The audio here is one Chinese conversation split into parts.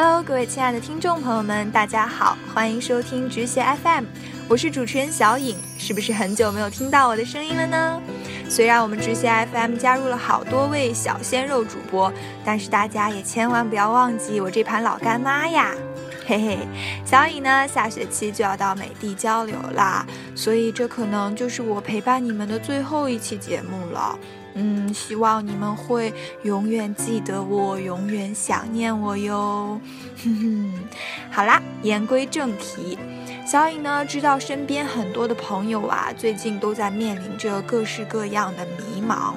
Hello，各位亲爱的听众朋友们，大家好，欢迎收听直写 FM，我是主持人小颖。是不是很久没有听到我的声音了呢？虽然我们直写 FM 加入了好多位小鲜肉主播，但是大家也千万不要忘记我这盘老干妈呀！嘿嘿，小颖呢，下学期就要到美的交流啦，所以这可能就是我陪伴你们的最后一期节目了。嗯，希望你们会永远记得我，永远想念我哟。哼哼，好啦，言归正题，小颖呢知道身边很多的朋友啊，最近都在面临着各式各样的迷茫。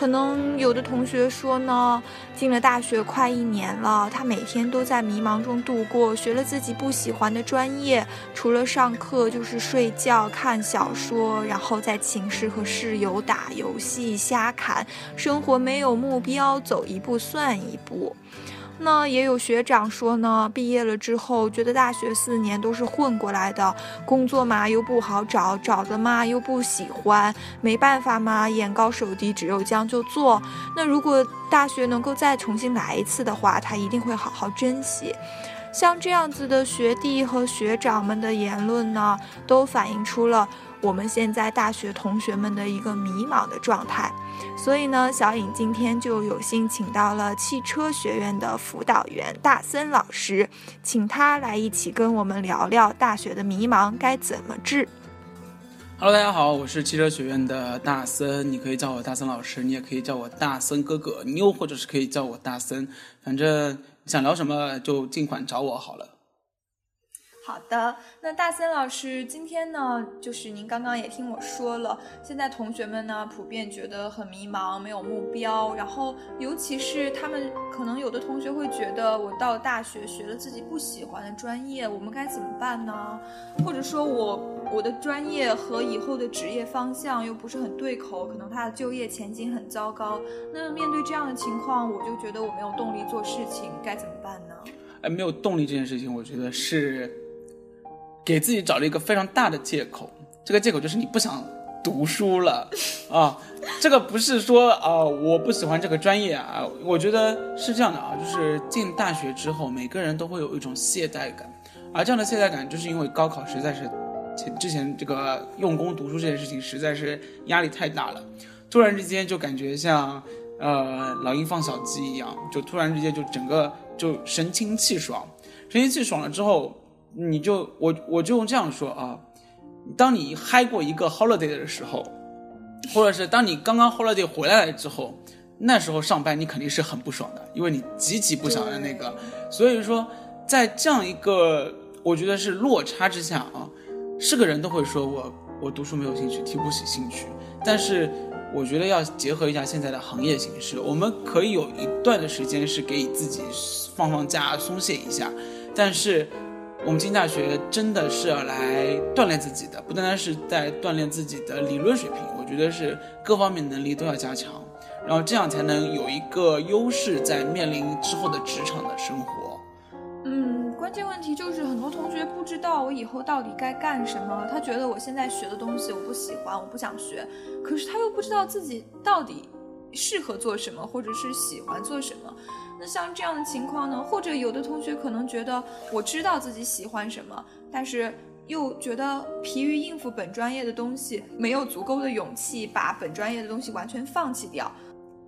可能有的同学说呢，进了大学快一年了，他每天都在迷茫中度过，学了自己不喜欢的专业，除了上课就是睡觉、看小说，然后在寝室和室友打游戏、瞎侃，生活没有目标，走一步算一步。那也有学长说呢，毕业了之后觉得大学四年都是混过来的，工作嘛又不好找，找的嘛又不喜欢，没办法嘛，眼高手低，只有将就做。那如果大学能够再重新来一次的话，他一定会好好珍惜。像这样子的学弟和学长们的言论呢，都反映出了我们现在大学同学们的一个迷茫的状态。所以呢，小颖今天就有幸请到了汽车学院的辅导员大森老师，请他来一起跟我们聊聊大学的迷茫该怎么治。Hello，大家好，我是汽车学院的大森，你可以叫我大森老师，你也可以叫我大森哥哥，你又或者是可以叫我大森，反正想聊什么就尽管找我好了。好的，那大森老师，今天呢，就是您刚刚也听我说了，现在同学们呢普遍觉得很迷茫，没有目标，然后尤其是他们可能有的同学会觉得，我到大学学了自己不喜欢的专业，我们该怎么办呢？或者说我我的专业和以后的职业方向又不是很对口，可能他的就业前景很糟糕。那面对这样的情况，我就觉得我没有动力做事情，该怎么办呢？哎，没有动力这件事情，我觉得是。给自己找了一个非常大的借口，这个借口就是你不想读书了啊。这个不是说啊，我不喜欢这个专业啊。我觉得是这样的啊，就是进大学之后，每个人都会有一种懈怠感，而这样的懈怠感，就是因为高考实在是前之前这个用功读书这件事情实在是压力太大了，突然之间就感觉像呃老鹰放小鸡一样，就突然之间就整个就神清气爽，神清气爽了之后。你就我我就用这样说啊，当你嗨过一个 holiday 的时候，或者是当你刚刚 holiday 回来了之后，那时候上班你肯定是很不爽的，因为你极其不想的那个。所以说，在这样一个我觉得是落差之下啊，是个人都会说我我读书没有兴趣，提不起兴趣。但是我觉得要结合一下现在的行业形势，我们可以有一段的时间是给自己放放假、松懈一下，但是。我们进大学真的是要来锻炼自己的，不单单是在锻炼自己的理论水平，我觉得是各方面能力都要加强，然后这样才能有一个优势，在面临之后的职场的生活。嗯，关键问题就是很多同学不知道我以后到底该干什么，他觉得我现在学的东西我不喜欢，我不想学，可是他又不知道自己到底适合做什么，或者是喜欢做什么。那像这样的情况呢？或者有的同学可能觉得我知道自己喜欢什么，但是又觉得疲于应付本专业的东西，没有足够的勇气把本专业的东西完全放弃掉，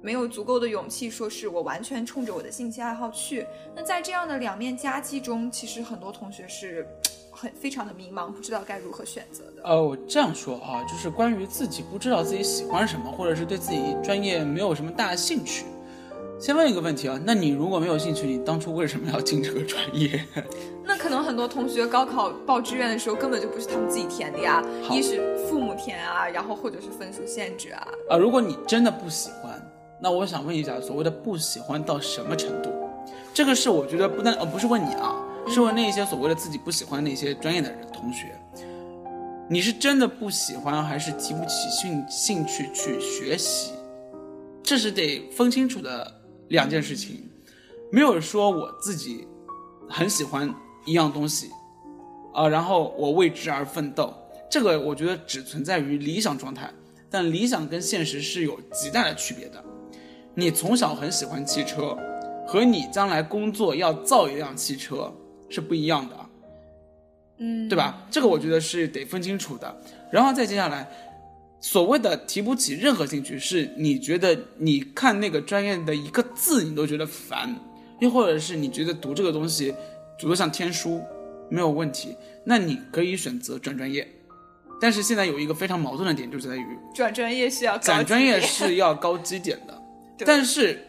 没有足够的勇气说是我完全冲着我的兴趣爱好去。那在这样的两面夹击中，其实很多同学是很非常的迷茫，不知道该如何选择的。呃，我这样说啊，就是关于自己不知道自己喜欢什么，或者是对自己专业没有什么大兴趣。先问一个问题啊，那你如果没有兴趣，你当初为什么要进这个专业？那可能很多同学高考报志愿的时候根本就不是他们自己填的呀，一是父母填啊，然后或者是分数限制啊。啊，如果你真的不喜欢，那我想问一下，所谓的不喜欢到什么程度？这个是我觉得不但呃不是问你啊，是问那些所谓的自己不喜欢那些专业的人同学，你是真的不喜欢，还是提不起兴兴趣去学习？这是得分清楚的。两件事情，没有说我自己很喜欢一样东西，啊，然后我为之而奋斗，这个我觉得只存在于理想状态，但理想跟现实是有极大的区别的。你从小很喜欢汽车，和你将来工作要造一辆汽车是不一样的，嗯，对吧？这个我觉得是得分清楚的。然后再接下来，所谓的提不起任何兴趣，是你觉得你看那个专业的一个字你都觉得烦，又或者是你觉得读这个东西读得像天书没有问题，那你可以选择转专业。但是现在有一个非常矛盾的点，就在于转专业是要高转专业是要高基点的，但是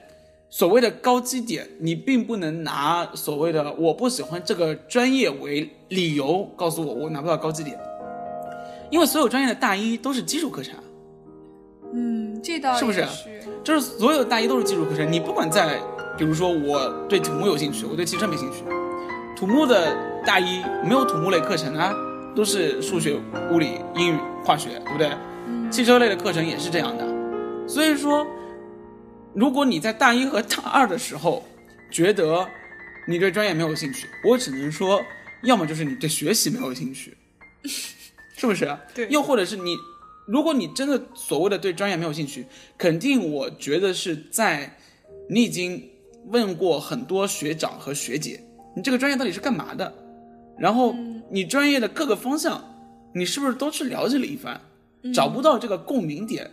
所谓的高基点，你并不能拿所谓的我不喜欢这个专业为理由告诉我我拿不到高基点，因为所有专业的大一都是基础课程，嗯，这倒是不是。就是所有大一都是基础课程，你不管在，比如说我对土木有兴趣，我对汽车没兴趣，土木的大一没有土木类课程啊，都是数学、物理、英语、化学，对不对？嗯。汽车类的课程也是这样的，所以说，如果你在大一和大二的时候觉得你对专业没有兴趣，我只能说，要么就是你对学习没有兴趣，是不是？对又或者是你，如果你真的所谓的对专业没有兴趣，肯定我觉得是在你已经问过很多学长和学姐，你这个专业到底是干嘛的，然后你专业的各个方向，你是不是都去了解了一番？找不到这个共鸣点。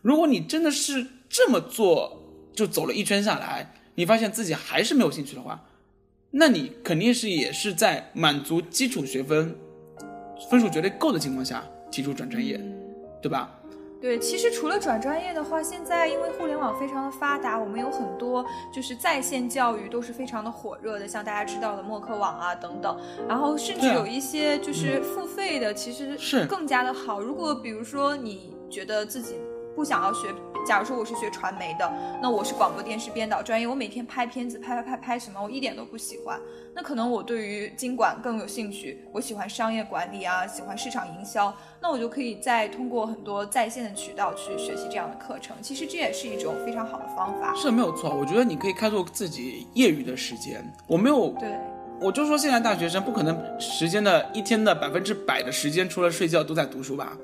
如果你真的是这么做，就走了一圈下来，你发现自己还是没有兴趣的话，那你肯定是也是在满足基础学分分数绝对够的情况下提出转专业，对吧？对，其实除了转专业的话，现在因为互联网非常的发达，我们有很多就是在线教育都是非常的火热的，像大家知道的默克网啊等等，然后甚至有一些就是付费的，其实是更加的好。如果比如说你觉得自己不想要学，假如说我是学传媒的，那我是广播电视编导专业，我每天拍片子拍拍拍拍什么，我一点都不喜欢。那可能我对于经管更有兴趣，我喜欢商业管理啊，喜欢市场营销，那我就可以再通过很多在线的渠道去学习这样的课程。其实这也是一种非常好的方法。是没有错。我觉得你可以开拓自己业余的时间。我没有，对，我就说现在大学生不可能时间的一天的百分之百的时间除了睡觉都在读书吧，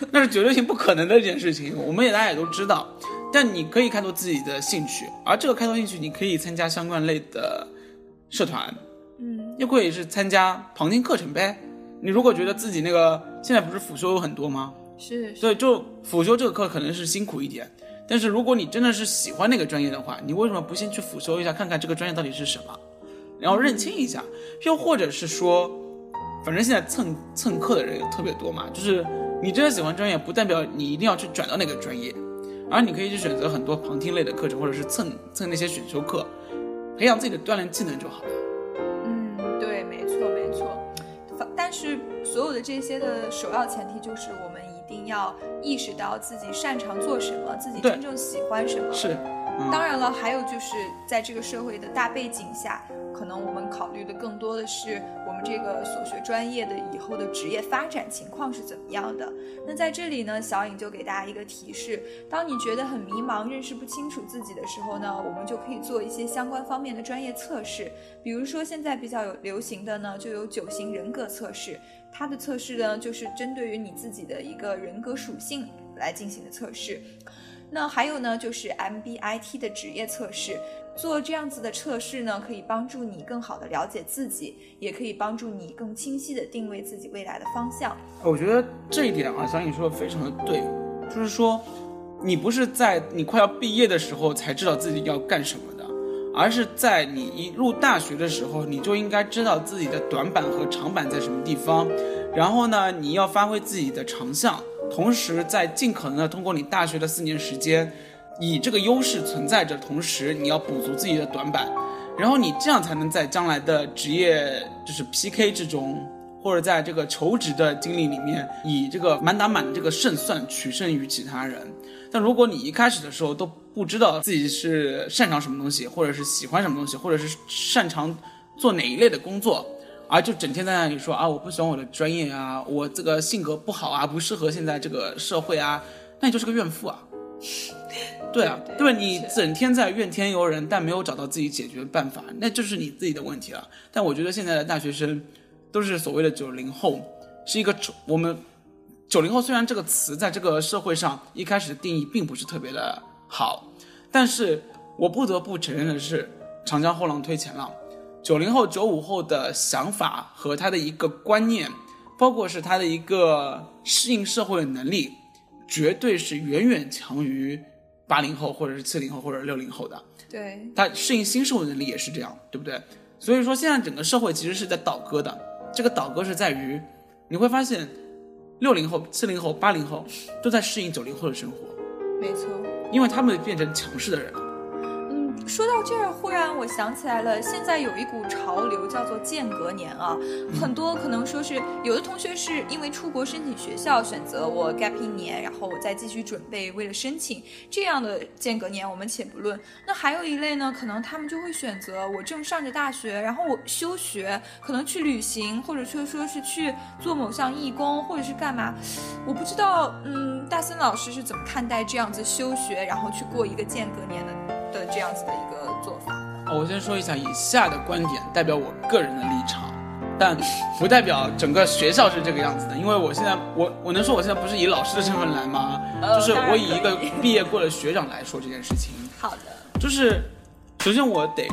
那是绝对性不可能的一件事情。我们也大家也都知道，但你可以开拓自己的兴趣，而这个开拓兴趣，你可以参加相关类的社团，嗯，又可以是参加旁听课程呗。你如果觉得自己那个现在不是辅修有很多吗？是是，对，就辅修这个课可能是辛苦一点，但是如果你真的是喜欢那个专业的话，你为什么不先去辅修一下，看看这个专业到底是什么，然后认清一下？又或者是说，反正现在蹭蹭课的人也特别多嘛，就是你真的喜欢专业，不代表你一定要去转到那个专业，而你可以去选择很多旁听类的课程，或者是蹭蹭那些选修课，培养自己的锻炼技能就好了。嗯，对，没错没错。但是所有的这些的首要前提就是我们一定要意识到自己擅长做什么，自己真正喜欢什么。是，嗯当然了，还有就是在这个社会的大背景下，可能我们考虑的更多的是我们这个所学专业的以后的职业发展情况是怎么样的。那在这里呢，小颖就给大家一个提示：当你觉得很迷茫、认识不清楚自己的时候呢，我们就可以做一些相关方面的专业测试。比如说现在比较有流行的呢，就有九型人格测试。它的测试呢，就是针对于你自己的一个人格属性来进行的测试。那还有呢，就是 MBIT 的职业测试。做这样子的测试呢，可以帮助你更好的了解自己，也可以帮助你更清晰的定位自己未来的方向。我觉得这一点啊，小颖说的非常的对，就是说，你不是在你快要毕业的时候才知道自己要干什么的，而是在你一入大学的时候，你就应该知道自己的短板和长板在什么地方，然后呢，你要发挥自己的长项，同时在尽可能的通过你大学的四年时间，以这个优势存在着，同时你要补足自己的短板，然后你这样才能在将来的职业就是 PK 之中。或者在这个求职的经历里面，以这个满打满的这个胜算取胜于其他人。但如果你一开始的时候都不知道自己是擅长什么东西，或者是喜欢什么东西，或者是擅长做哪一类的工作，而就整天在那里说啊，我不喜欢我的专业啊，我这个性格不好啊，不适合现在这个社会啊，那你就是个怨妇啊。对啊，对？你整天在怨天尤人，但没有找到自己解决办法，那就是你自己的问题了。但我觉得现在的大学生都是所谓的九零后，是一个我们九零后虽然这个词在这个社会上一开始的定义并不是特别的好，但是我不得不承认的是，长江后浪推前浪，九零后、九五后的想法和他的一个观念，包括是他的一个适应社会的能力，绝对是远远强于八零后或者是七零后或者六零后的。对，他适应新社会能力也是这样，对不对？所以说现在整个社会其实是在倒戈的，这个倒戈是在于，你会发现，六零后、七零后、八零后都在适应九零后的生活，没错。因为他们变成强势的人了。嗯，说到这儿，忽然我想起来了，现在有一股潮流叫做间隔年啊，很多可能说是有的同学是因为出国申请学校，选择我 gap 一年，然后我再继续准备，为了申请这样的间隔年，我们且不论。那还有一类呢，可能他们就会选择我正上着大学，然后我休学，可能去旅行，或者说说是去做某项义工，或者是干嘛，我不知道，嗯，大森老师是怎么看待这样子休学，然后去过一个间隔年的的这样子的一个做法？哦，我先说一下，以下的观点代表我个人的立场，但不代表整个学校是这个样子的。因为我现在，我我能说我现在不是以老师的身份来吗？就是我以一个毕业过的学长来说这件事情。好的，就是首先我得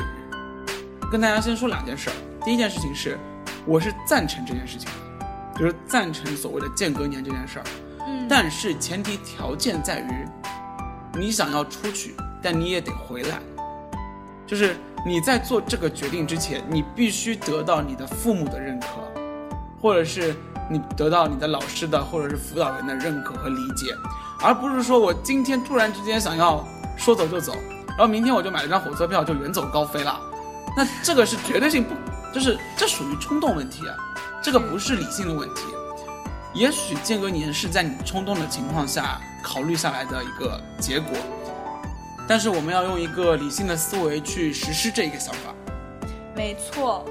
跟大家先说两件事儿。第一件事情是，我是赞成这件事情的，就是赞成所谓的间隔年这件事儿。嗯，但是前提条件在于，你想要出去，但你也得回来。就是你在做这个决定之前，你必须得到你的父母的认可，或者是你得到你的老师的或者是辅导员的认可和理解，而不是说我今天突然之间想要说走就走，然后明天我就买了张火车票就远走高飞了。那这个是绝对性不，就是这属于冲动问题啊，这个不是理性的问题。也许间隔年是在你冲动的情况下考虑下来的一个结果，但是我们要用一个理性的思维去实施这个想法。没错，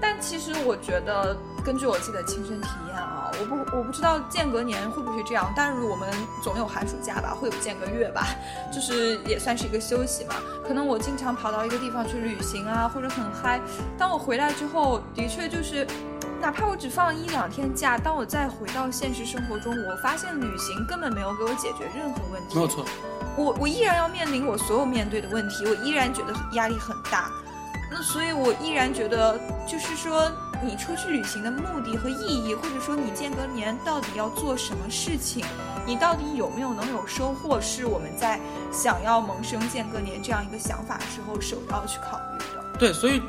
但其实我觉得，根据我自己的亲身体验啊，我不我不知道间隔年会不会这样，但是我们总有寒暑假吧，会有间隔月吧，就是也算是一个休息嘛。可能我经常跑到一个地方去旅行啊，或者很嗨，当我回来之后，的确就是。哪怕我只放一两天假，当我再回到现实生活中，我发现旅行根本没有给我解决任何问题。没有错，我我依然要面临我所有面对的问题，我依然觉得压力很大。那所以，我依然觉得，就是说，你出去旅行的目的和意义，或者说你间隔年到底要做什么事情，你到底有没有能有收获，是我们在想要萌生间隔年这样一个想法的时候首要去考虑的。对，所以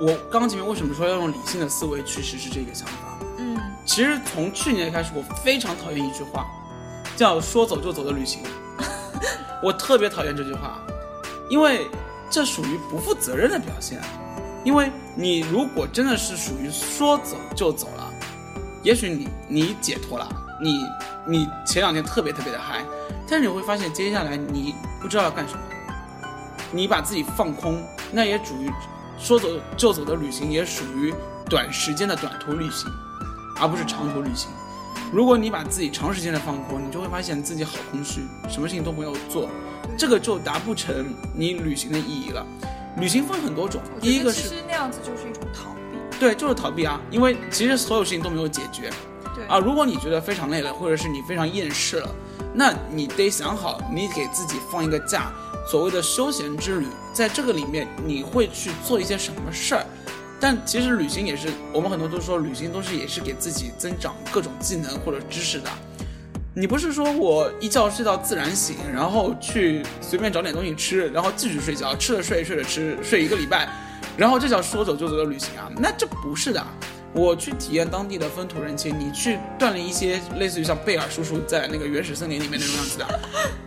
我刚刚前面为什么说要用理性的思维去实施这个想法？嗯，其实从去年开始，我非常讨厌一句话，叫“说走就走的旅行”，我特别讨厌这句话，因为这属于不负责任的表现。因为你如果真的是属于说走就走了，也许你你解脱了，你你前两天特别特别的嗨，但是你会发现接下来你不知道要干什么，你把自己放空，那也属于说走就走的旅行，也属于短时间的短途旅行，而不是长途旅行。如果你把自己长时间的放空，你就会发现自己好空虚，什么事情都没有做，这个就达不成你旅行的意义了。旅行分很多种，第一个是其实那样子就是一种逃避。对，就是逃避啊，因为其实所有事情都没有解决对啊。如果你觉得非常累了，或者是你非常厌世了，那你得想好，你给自己放一个假，所谓的休闲之旅，在这个里面你会去做一些什么事儿。但其实旅行也是，我们很多都说旅行都是也是给自己增长各种技能或者知识的。你不是说我一觉睡到自然醒，然后去随便找点东西吃，然后继续睡觉，吃了睡，睡了吃，睡一个礼拜，然后这叫说走就走的旅行啊？那这不是的。我去体验当地的风土人情，你去锻炼一些类似于像贝尔叔叔在那个原始森林里面那种样子的，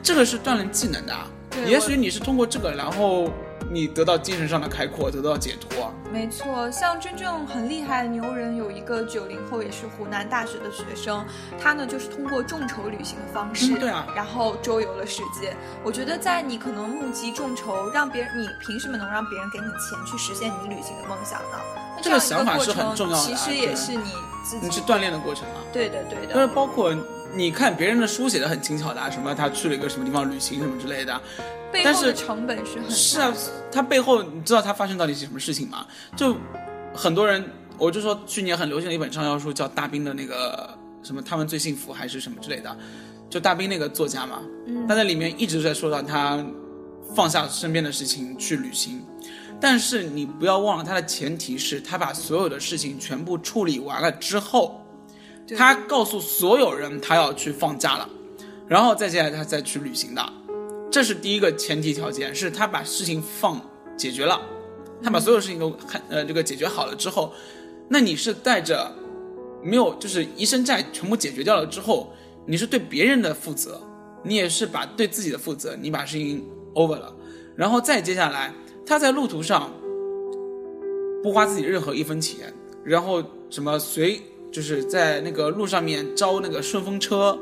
这个是锻炼技能的啊。也许你是通过这个，然后你得到精神上的开阔，得到解脱。没错，像真正很厉害的牛人，有一个九零后，也是湖南大学的学生，他呢就是通过众筹旅行的方式，嗯对啊然后周游了世界。我觉得在你可能募集众筹，让别人，你凭什么能让别人给你钱去实现你旅行的梦想呢？那这个想法是很重要的啊其实也是你自己你是锻炼的过程啊。对的，对就是的，包括你看别人的书写的很轻巧的、啊，什么他去了一个什么地方旅行什么之类的，背但是后的成本是很是啊，他背后你知道他发生到底是什么事情吗？就很多人，我就说去年很流行的一本畅销书叫大兵的那个什么他们最幸福还是什么之类的，就大兵那个作家嘛，嗯他在里面一直在说到他放下身边的事情去旅行。但是你不要忘了，他的前提是他把所有的事情全部处理完了之后，对他告诉所有人他要去放假了，然后再接下来他再去旅行的，这是第一个前提条件，是他把事情放解决了，他把所有事情都看呃这个解决好了之后，那你是带着没有就是一身债全部解决掉了之后，你是对别人的负责，你也是把对自己的负责，你把事情 over 了，然后再接下来他在路途上不花自己任何一分钱，然后什么随就是在那个路上面招那个顺风车，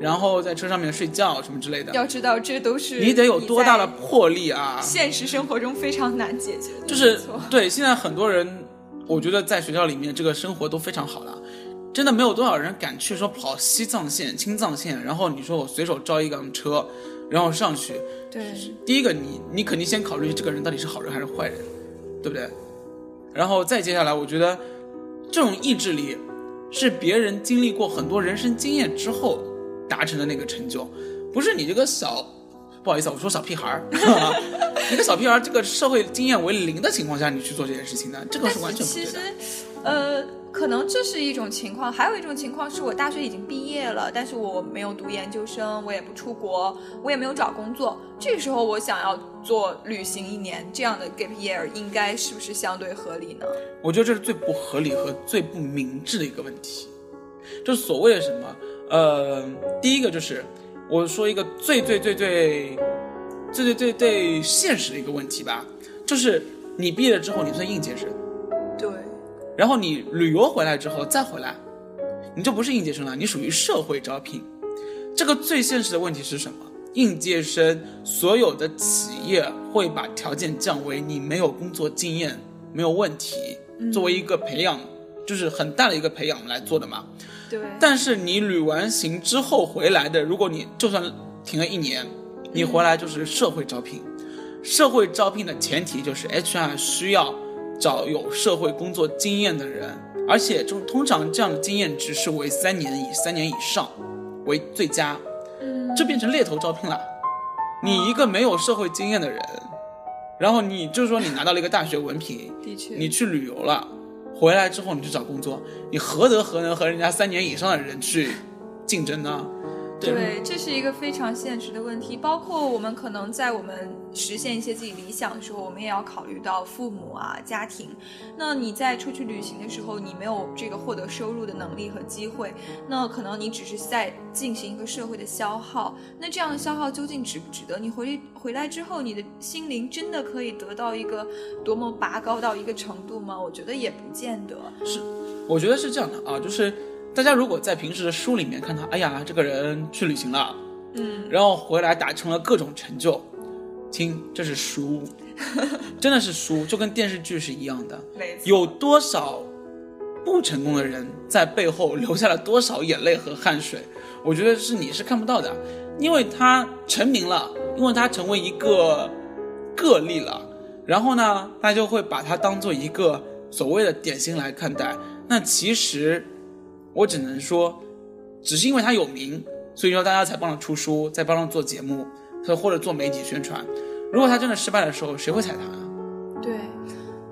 然后在车上面睡觉什么之类的，要知道这都是你得有多大的魄力啊！现实生活中非常难解决的，就是对现在很多人，我觉得在学校里面这个生活都非常好了，真的没有多少人敢去说跑西藏线、青藏线，然后你说我随手招一辆车，然后上去，对。第一个你你肯定先考虑这个人到底是好人还是坏人，对不对？然后再接下来，我觉得这种意志力是别人经历过很多人生经验之后达成的那个成就，不是你这个小。不好意思，我说小屁孩儿，一个小屁孩儿，这个社会经验为零的情况下，你去做这件事情呢，这个是完全不对其实的。，呃，可能这是一种情况，还有一种情况是我大学已经毕业了，但是我没有读研究生，我也不出国，我也没有找工作。这时候我想要做旅行一年，这样的 gap year 应该是不是相对合理呢？我觉得这是最不合理和最不明智的一个问题。就所谓的什么，呃，第一个就是我说一个最最最最最最最最现实的一个问题吧，就是你毕业了之后，你算应届生，然后你旅游回来之后再回来，你就不是应届生了，你属于社会招聘。这个最现实的问题是什么？应届生所有的企业会把条件降为你没有工作经验没有问题，作为一个培养，就是很大的一个培养来做的嘛。对，但是你旅完行之后回来的，如果你就算停了一年，你回来就是社会招聘。社会招聘的前提就是 HR 需要找有社会工作经验的人，而且就通常这样的经验值是为三年以三年以上为最佳，这变成猎头招聘了。你一个没有社会经验的人，然后你就是说你拿到了一个大学文凭，的确，你去旅游了，回来之后你去找工作，你何德何能和人家三年以上的人去竞争呢？对，这是一个非常现实的问题。包括我们可能在我们实现一些自己理想的时候，我们也要考虑到父母啊、家庭。那你在出去旅行的时候，你没有这个获得收入的能力和机会，那可能你只是在进行一个社会的消耗。那这样的消耗究竟值不值得？你回回来之后，你的心灵真的可以得到一个多么拔高到一个程度吗？我觉得也不见得。是我觉得是这样的啊，就是大家如果在平时的书里面看到，哎呀，这个人去旅行了，嗯，然后回来达成了各种成就，亲，这是书，真的是书，就跟电视剧是一样的。有多少不成功的人在背后留下了多少眼泪和汗水？我觉得是你是看不到的，因为他成名了，因为他成为一个个例了，然后呢，大家就会把他当做一个所谓的典型来看待。那其实我只能说，只是因为他有名，所以说大家才帮他出书，再帮他做节目，或者做媒体宣传。如果他真的失败的时候，谁会踩他？对，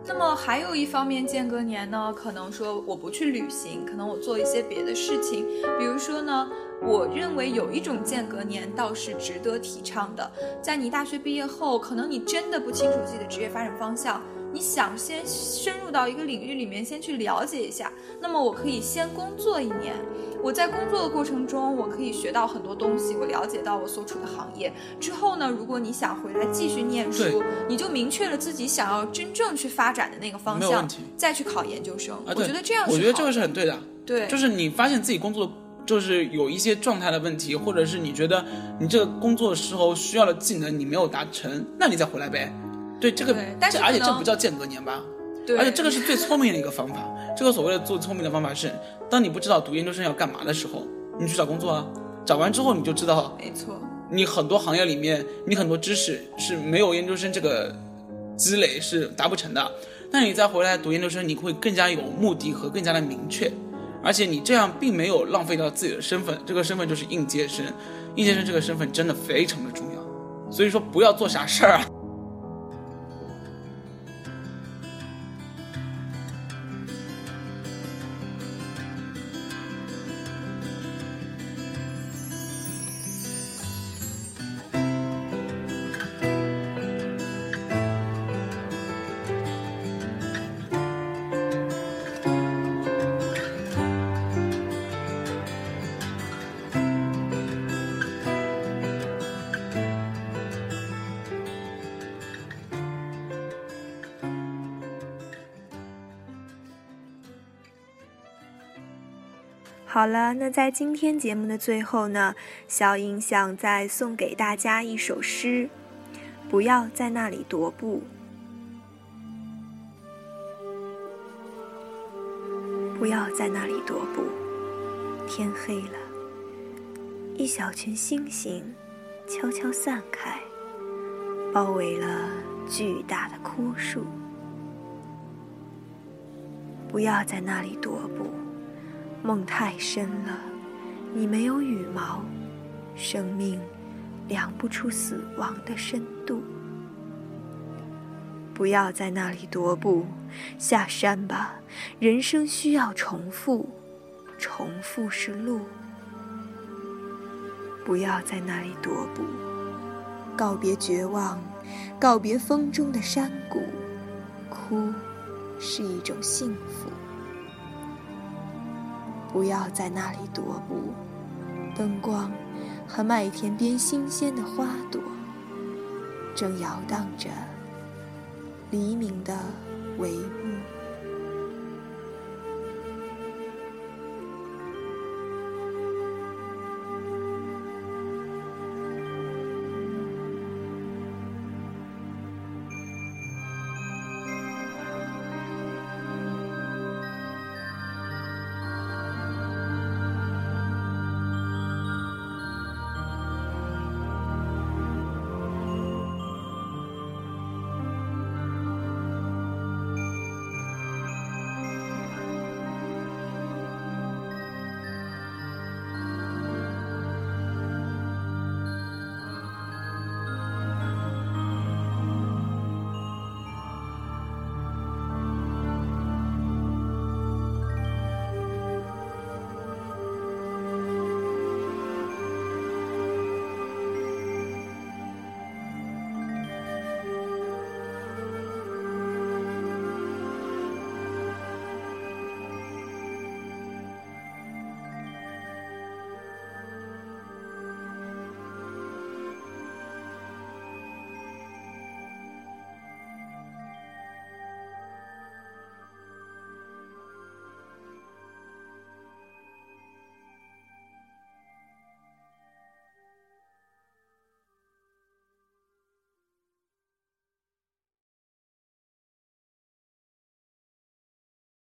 那么还有一方面，间隔年呢，可能说我不去旅行，可能我做一些别的事情，比如说呢，我认为有一种间隔年倒是值得提倡的，在你大学毕业后，可能你真的不清楚自己的职业发展方向。你想先深入到一个领域里面，先去了解一下。那么我可以先工作一年，我在工作的过程中，我可以学到很多东西，我了解到我所处的行业。之后呢，如果你想回来继续念书，你就明确了自己想要真正去发展的那个方向再去考研究生。啊，我觉得这样是我觉得这个是很对的。对，就是你发现自己工作就是有一些状态的问题，或者是你觉得你这个工作时候需要的技能你没有达成，那你再回来呗。对这个，但是而且这不叫间隔年吧？对，而且这个是最聪明的一个方法。这个所谓的做聪明的方法是，当你不知道读研究生要干嘛的时候，你去找工作啊。找完之后你就知道，没错，你很多行业里面你很多知识是没有研究生这个积累是达不成的。那你再回来读研究生，你会更加有目的和更加的明确，而且你这样并没有浪费掉自己的身份，这个身份就是应届生，应届生这个身份真的非常的重要。所以说不要做傻事儿啊。好了，那在今天节目的最后呢，小影想再送给大家一首诗：不要在那里踱步，不要在那里踱步。天黑了，一小群星星悄悄散开，包围了巨大的枯树。不要在那里踱步。梦太深了，你没有羽毛，生命量不出死亡的深度。不要在那里踱步，下山吧，人生需要重复，重复是路。不要在那里踱步，告别绝望，告别风中的山谷，哭是一种幸福。不要在那里踱步，灯光和麦田边新鲜的花朵，正摇荡着黎明的帷幕。